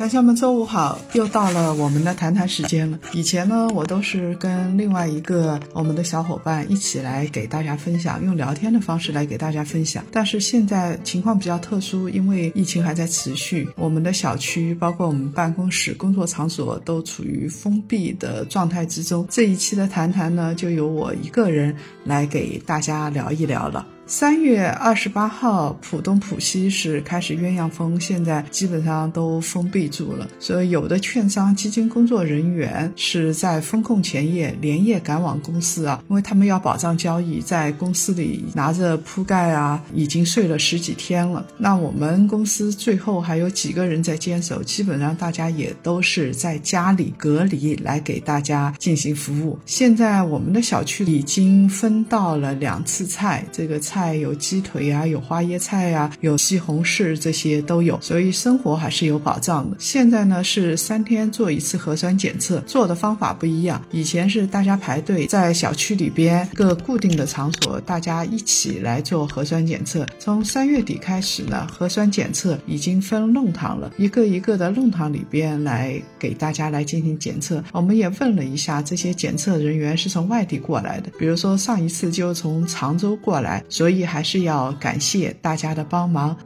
同学们，周五好！又到了我们的谈谈时间了。以前呢，我都是跟另外一个我们的小伙伴一起来给大家分享，用聊天的方式来给大家分享。但是现在情况比较特殊，因为疫情还在持续，我们的小区包括我们办公室、工作场所都处于封闭的状态之中。这一期的谈谈呢，就由我一个人来给大家聊一聊了。三月二十八号，浦东、浦西是开始鸳鸯封，现在基本上都封闭住了。所以，有的券商、基金工作人员是在风控前夜连夜赶往公司啊，因为他们要保障交易，在公司里拿着铺盖啊，已经睡了十几天了。那我们公司最后还有几个人在坚守，基本上大家也都是在家里隔离来给大家进行服务。现在我们的小区已经分到了两次菜，这个菜。菜有鸡腿啊，有花椰菜呀，有西红柿，这些都有，所以生活还是有保障的。现在呢是三天做一次核酸检测，做的方法不一样。以前是大家排队在小区里边各固定的场所，大家一起来做核酸检测。从三月底开始呢，核酸检测已经分弄堂了，一个一个的弄堂里边来给大家来进行检测。我们也问了一下，这些检测人员是从外地过来的，比如说上一次就从常州过来，所以。所以还是要感谢大家的帮忙。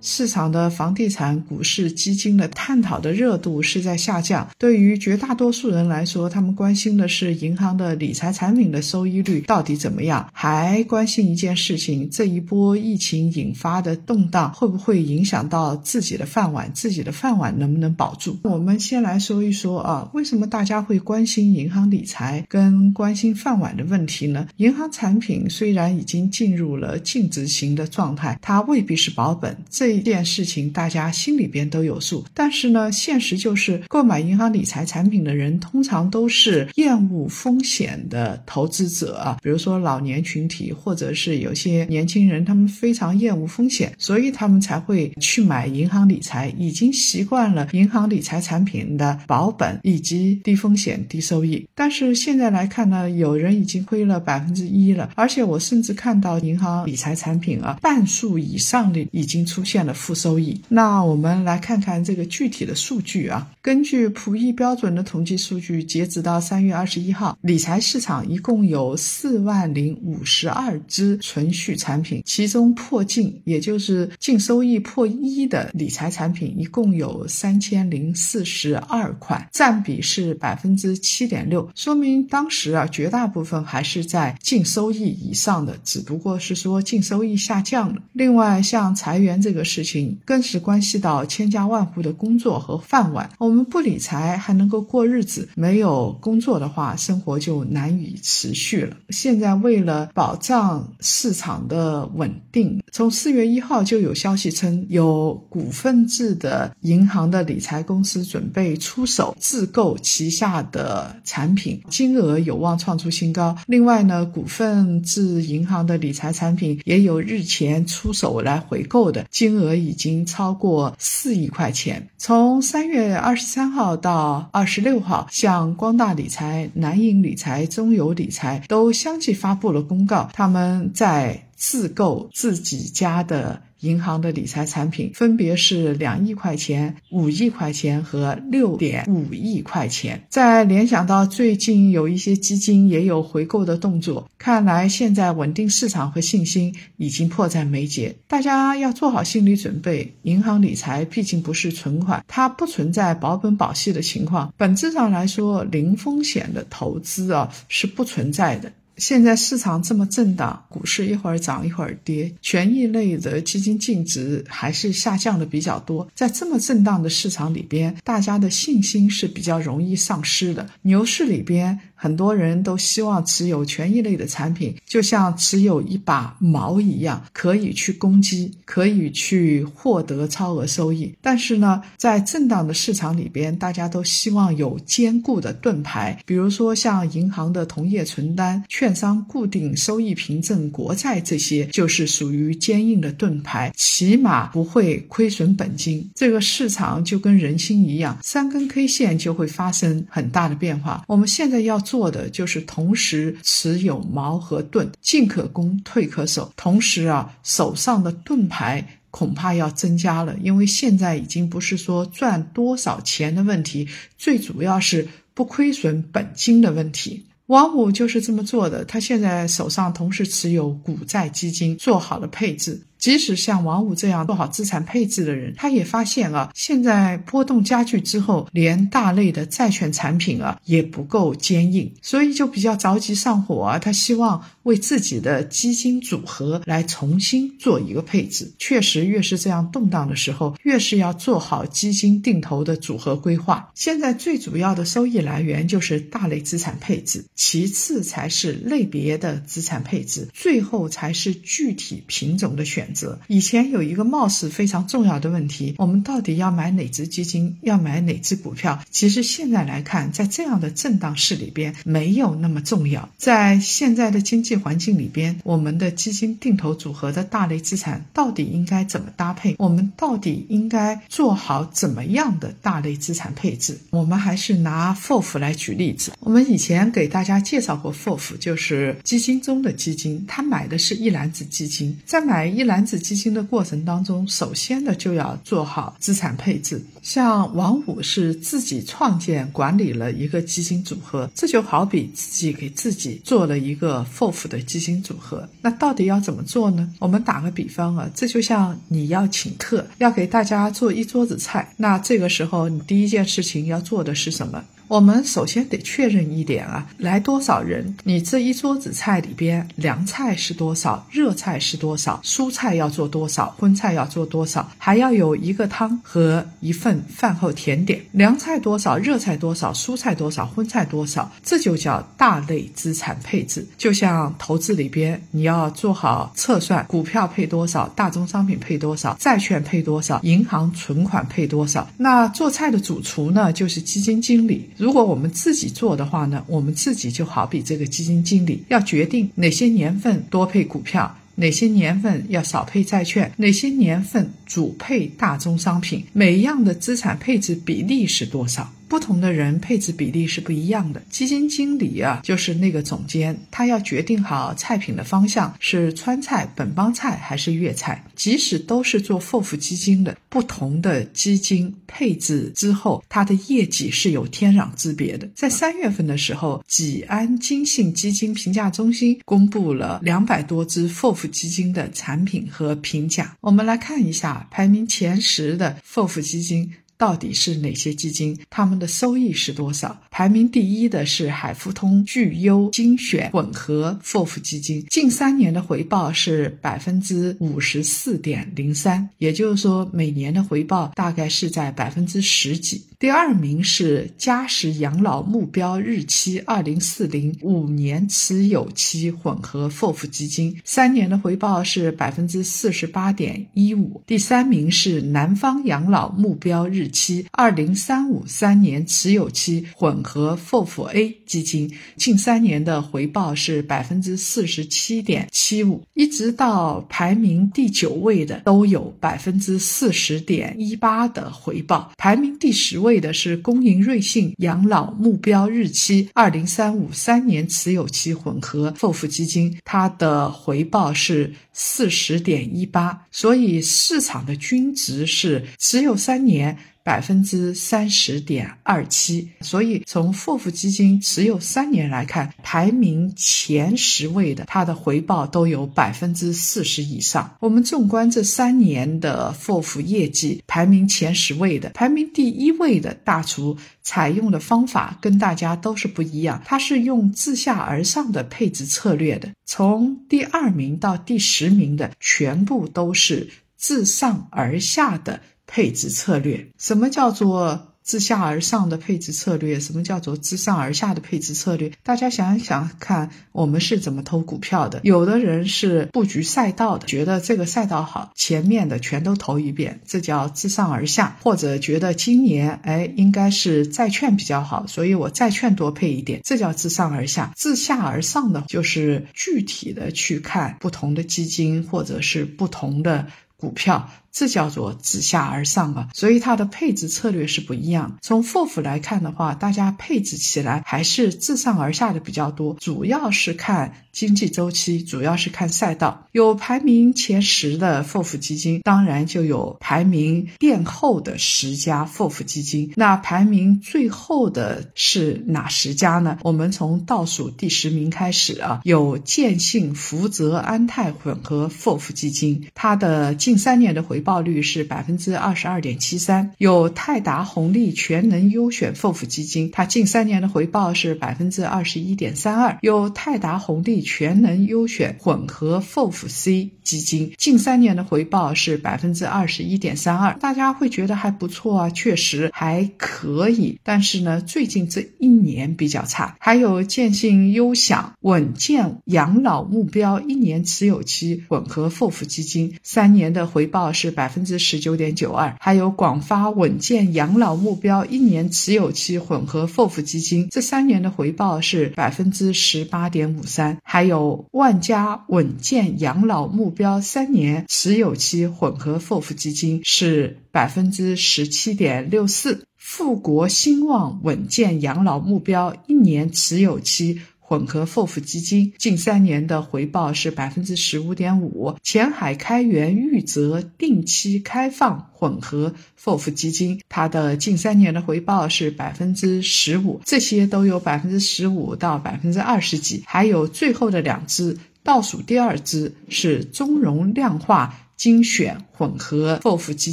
市场的房地产、股市、基金的探讨的热度是在下降。对于绝大多数人来说，他们关心的是银行的理财产品的收益率到底怎么样，还关心一件事情：这一波疫情引发的动荡会不会影响到自己的饭碗？自己的饭碗能不能保住？我们先来说一说啊，为什么大家会关心银行理财跟关心饭碗的问题呢？银行产品虽然已经进入了净值型的状态，它未必是保本。这这件事情大家心里边都有数，但是呢，现实就是购买银行理财产品的人通常都是厌恶风险的投资者啊，比如说老年群体，或者是有些年轻人，他们非常厌恶风险，所以他们才会去买银行理财，已经习惯了银行理财产品的保本以及低风险低收益。但是现在来看呢，有人已经亏了百分之一了，而且我甚至看到银行理财产品啊，半数以上的已经出现。了负收益，那我们来看看这个具体的数据啊。根据普益标准的统计数据，截止到三月二十一号，理财市场一共有四万零五十二只存续产品，其中破净，也就是净收益破一的理财产品，一共有三千零四十二款，占比是百分之七点六，说明当时啊，绝大部分还是在净收益以上的，只不过是说净收益下降了。另外，像裁员这个。事情更是关系到千家万户的工作和饭碗。我们不理财还能够过日子，没有工作的话，生活就难以持续了。现在为了保障市场的稳定，从四月一号就有消息称，有股份制的银行的理财公司准备出手自购旗下的产品，金额有望创出新高。另外呢，股份制银行的理财产品也有日前出手来回购的金额。额已经超过四亿块钱。从三月二十三号到二十六号，像光大理财、南银理财、中邮理财都相继发布了公告，他们在自购自己家的。银行的理财产品分别是两亿块钱、五亿块钱和六点五亿块钱。再联想到最近有一些基金也有回购的动作，看来现在稳定市场和信心已经迫在眉睫。大家要做好心理准备，银行理财毕竟不是存款，它不存在保本保息的情况。本质上来说，零风险的投资啊是不存在的。现在市场这么震荡，股市一会儿涨一会儿跌，权益类的基金净值还是下降的比较多。在这么震荡的市场里边，大家的信心是比较容易丧失的。牛市里边。很多人都希望持有权益类的产品，就像持有一把矛一样，可以去攻击，可以去获得超额收益。但是呢，在震荡的市场里边，大家都希望有坚固的盾牌，比如说像银行的同业存单、券商固定收益凭证、国债这些，就是属于坚硬的盾牌，起码不会亏损本金。这个市场就跟人心一样，三根 K 线就会发生很大的变化。我们现在要做的就是同时持有矛和盾，进可攻，退可守。同时啊，手上的盾牌恐怕要增加了，因为现在已经不是说赚多少钱的问题，最主要是不亏损本金的问题。王五就是这么做的，他现在手上同时持有股债基金，做好了配置。即使像王五这样做好资产配置的人，他也发现啊，现在波动加剧之后，连大类的债券产品啊也不够坚硬，所以就比较着急上火啊。他希望为自己的基金组合来重新做一个配置。确实，越是这样动荡的时候，越是要做好基金定投的组合规划。现在最主要的收益来源就是大类资产配置，其次才是类别的资产配置，最后才是具体品种的选。择以前有一个貌似非常重要的问题，我们到底要买哪只基金，要买哪只股票？其实现在来看，在这样的震荡市里边，没有那么重要。在现在的经济环境里边，我们的基金定投组合的大类资产到底应该怎么搭配？我们到底应该做好怎么样的大类资产配置？我们还是拿 FOF 来举例子。我们以前给大家介绍过 FOF，就是基金中的基金，他买的是一篮子基金，在买一篮。子基金的过程当中，首先呢就要做好资产配置。像王五是自己创建管理了一个基金组合，这就好比自己给自己做了一个 FOF 的基金组合。那到底要怎么做呢？我们打个比方啊，这就像你要请客，要给大家做一桌子菜，那这个时候你第一件事情要做的是什么？我们首先得确认一点啊，来多少人？你这一桌子菜里边，凉菜是多少？热菜是多少？蔬菜要做多少？荤菜要做多少？还要有一个汤和一份饭后甜点。凉菜多少？热菜多少？蔬菜多少？荤菜多少？这就叫大类资产配置。就像投资里边，你要做好测算，股票配多少？大宗商品配多少？债券配多少？银行存款配多少？那做菜的主厨呢，就是基金经理。如果我们自己做的话呢，我们自己就好比这个基金经理，要决定哪些年份多配股票，哪些年份要少配债券，哪些年份主配大宗商品，每一样的资产配置比例是多少。不同的人配置比例是不一样的。基金经理啊，就是那个总监，他要决定好菜品的方向是川菜、本帮菜还是粤菜。即使都是做 FOF 基金的，不同的基金配置之后，它的业绩是有天壤之别的。在三月份的时候，济安金信基金评价中心公布了两百多只 FOF 基金的产品和评价。我们来看一下排名前十的 FOF 基金。到底是哪些基金？他们的收益是多少？排名第一的是海富通聚优精选混合 FOF 基金，近三年的回报是百分之五十四点零三，也就是说每年的回报大概是在百分之十几。第二名是嘉实养老目标日期二零四零五年持有期混合 FOF 基金，三年的回报是百分之四十八点一五。第三名是南方养老目标日期二零三五三年持有期混合 FOF A 基金，近三年的回报是百分之四十七点七五，一直到排名第九位的都有百分之四十点一八的回报，排名第十位。为的是工银瑞信养老目标日期二零三五三年持有期混合 FOF 基金，它的回报是四十点一八，所以市场的均值是持有三年。百分之三十点二七，所以从 FOF 基金持有三年来看，排名前十位的，它的回报都有百分之四十以上。我们纵观这三年的 FOF 业绩，排名前十位的，排名第一位的大厨采用的方法跟大家都是不一样，它是用自下而上的配置策略的，从第二名到第十名的全部都是自上而下的。配置策略，什么叫做自下而上的配置策略？什么叫做自上而下的配置策略？大家想一想看，我们是怎么投股票的？有的人是布局赛道的，觉得这个赛道好，前面的全都投一遍，这叫自上而下；或者觉得今年哎应该是债券比较好，所以我债券多配一点，这叫自上而下。自下而上的就是具体的去看不同的基金或者是不同的股票。这叫做自下而上啊，所以它的配置策略是不一样。从 FOF 来看的话，大家配置起来还是自上而下的比较多，主要是看经济周期，主要是看赛道。有排名前十的 FOF 基金，当然就有排名垫后的十家 FOF 基金。那排名最后的是哪十家呢？我们从倒数第十名开始啊，有建信、福泽、安泰混合 FOF 基金，它的近三年的回回报率是百分之二十二点七三，有泰达红利全能优选 FOF 基金，它近三年的回报是百分之二十一点三二；有泰达红利全能优选混合 FOF C 基金，近三年的回报是百分之二十一点三二。大家会觉得还不错啊，确实还可以。但是呢，最近这一年比较差。还有建信优享稳健养老目标一年持有期混合 FOF 基金，三年的回报是。百分之十九点九二，还有广发稳健养老目标一年持有期混合 FOF 基金，这三年的回报是百分之十八点五三，还有万家稳健养老目标三年持有期混合 FOF 基金是百分之十七点六四，富国兴旺稳健养老目标一年持有期。混合 FOF 基金近三年的回报是百分之十五点五，前海开源裕泽定期开放混合 FOF 基金，它的近三年的回报是百分之十五，这些都有百分之十五到百分之二十几，还有最后的两只，倒数第二只是中融量化精选混合 FOF 基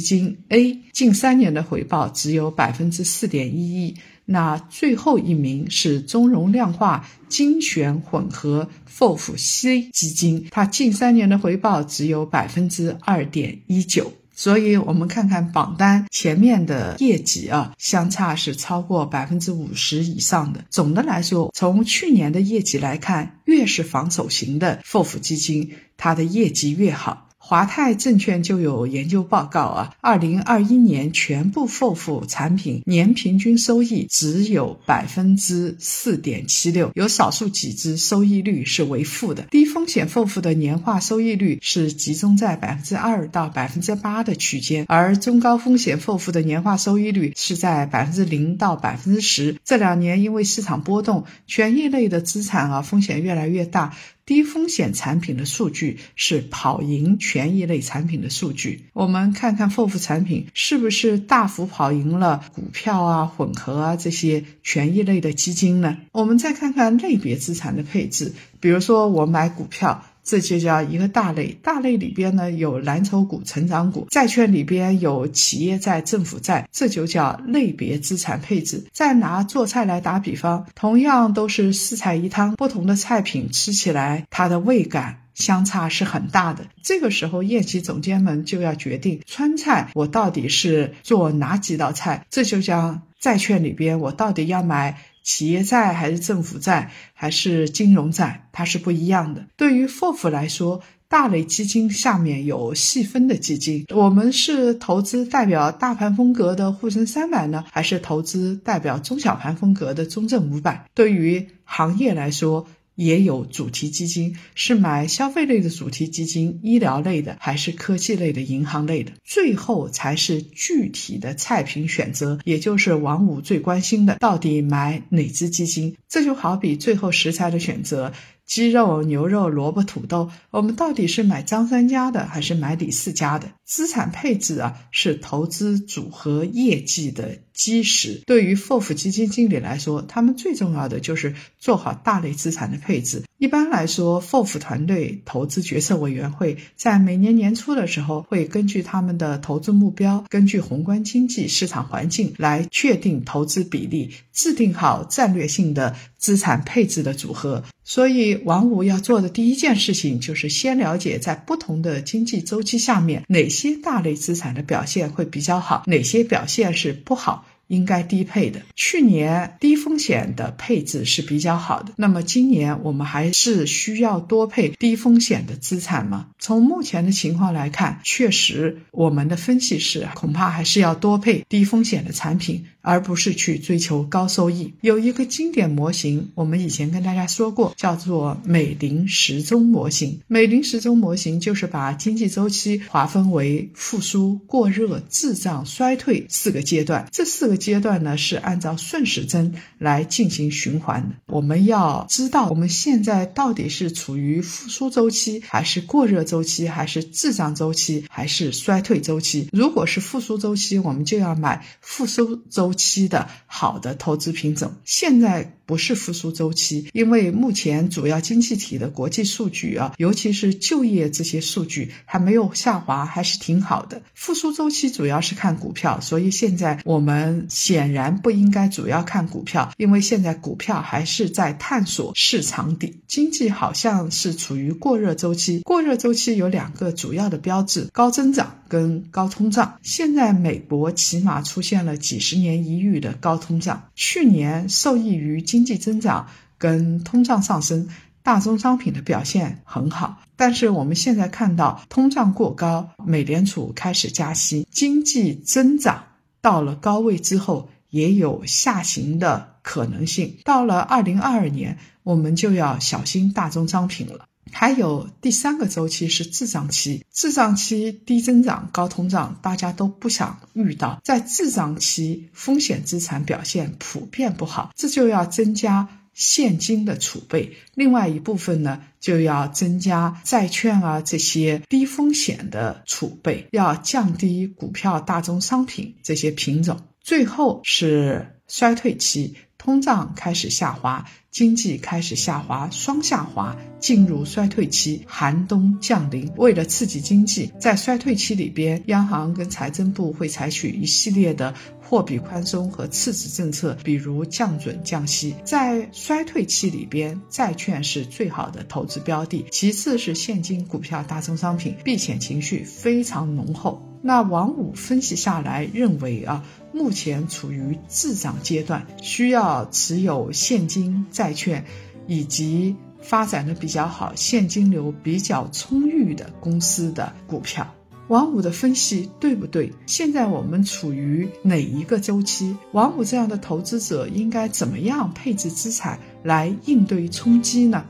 金 A，近三年的回报只有百分之四点一一。那最后一名是中融量化精选混合 FOF C 基金，它近三年的回报只有百分之二点一九。所以，我们看看榜单前面的业绩啊，相差是超过百分之五十以上的。总的来说，从去年的业绩来看，越是防守型的 FOF 基金，它的业绩越好。华泰证券就有研究报告啊，二零二一年全部 FOF 产品年平均收益只有百分之四点七六，有少数几只收益率是为负的。低风险 FOF 的年化收益率是集中在百分之二到百分之八的区间，而中高风险 FOF 的年化收益率是在百分之零到百分之十。这两年因为市场波动，权益类的资产啊风险越来越大。低风险产品的数据是跑赢权益类产品的数据。我们看看 FOF 产品是不是大幅跑赢了股票啊、混合啊这些权益类的基金呢？我们再看看类别资产的配置，比如说我买股票。这就叫一个大类，大类里边呢有蓝筹股、成长股，债券里边有企业债、政府债，这就叫类别资产配置。再拿做菜来打比方，同样都是四菜一汤，不同的菜品吃起来它的味感相差是很大的。这个时候，宴席总监们就要决定川菜我到底是做哪几道菜，这就叫债券里边我到底要买。企业债还是政府债还是金融债，它是不一样的。对于 FOF 来说，大类基金下面有细分的基金，我们是投资代表大盘风格的沪深三百呢，还是投资代表中小盘风格的中证五百？对于行业来说。也有主题基金，是买消费类的主题基金、医疗类的，还是科技类的、银行类的？最后才是具体的菜品选择，也就是王五最关心的，到底买哪只基金？这就好比最后食材的选择。鸡肉、牛肉、萝卜、土豆，我们到底是买张三家的还是买李四家的？资产配置啊，是投资组合业绩的基石。对于 FOF 基金经理来说，他们最重要的就是做好大类资产的配置。一般来说，FOF 团队投资决策委员会在每年年初的时候，会根据他们的投资目标，根据宏观经济市场环境来确定投资比例，制定好战略性的资产配置的组合。所以，王五要做的第一件事情就是先了解在不同的经济周期下面哪些大类资产的表现会比较好，哪些表现是不好。应该低配的。去年低风险的配置是比较好的，那么今年我们还是需要多配低风险的资产吗？从目前的情况来看，确实我们的分析是恐怕还是要多配低风险的产品，而不是去追求高收益。有一个经典模型，我们以前跟大家说过，叫做美林时钟模型。美林时钟模型就是把经济周期划分为复苏、过热、滞胀、衰退四个阶段。这四个阶段呢，是按照顺时针来进行循环的。我们要知道，我们现在到底是处于复苏周期，还是过热周期，还是滞胀周期，还是衰退周期？如果是复苏周期，我们就要买复苏周期的好的投资品种。现在不是复苏周期，因为目前主要经济体的国际数据啊，尤其是就业这些数据还没有下滑，还是挺好的。复苏周期主要是看股票，所以现在我们显然不应该主要看股票，因为现在股票还是在探索市场底。经济好像是处于过热周期，过热周期有两个主要的标志：高增长跟高通胀。现在美国起码出现了几十年一遇的高通胀，去年受益于经经济增长跟通胀上升。大宗商品的表现很好，但是我们现在看到通胀过高，美联储开始加息，经济增长到了高位之后，也有下行的可能性。到了二零二二年，我们就要小心大宗商品了。还有第三个周期是滞胀期，滞胀期低增长、高通胀，大家都不想遇到。在滞胀期，风险资产表现普遍不好，这就要增加。现金的储备，另外一部分呢，就要增加债券啊这些低风险的储备，要降低股票、大宗商品这些品种。最后是衰退期，通胀开始下滑，经济开始下滑，双下滑，进入衰退期，寒冬降临。为了刺激经济，在衰退期里边，央行跟财政部会采取一系列的。货币宽松和刺激政策，比如降准、降息，在衰退期里边，债券是最好的投资标的，其次是现金、股票、大宗商品，避险情绪非常浓厚。那王五分析下来认为啊，目前处于滞涨阶段，需要持有现金、债券，以及发展的比较好、现金流比较充裕的公司的股票。王五的分析对不对？现在我们处于哪一个周期？王五这样的投资者应该怎么样配置资产来应对冲击呢？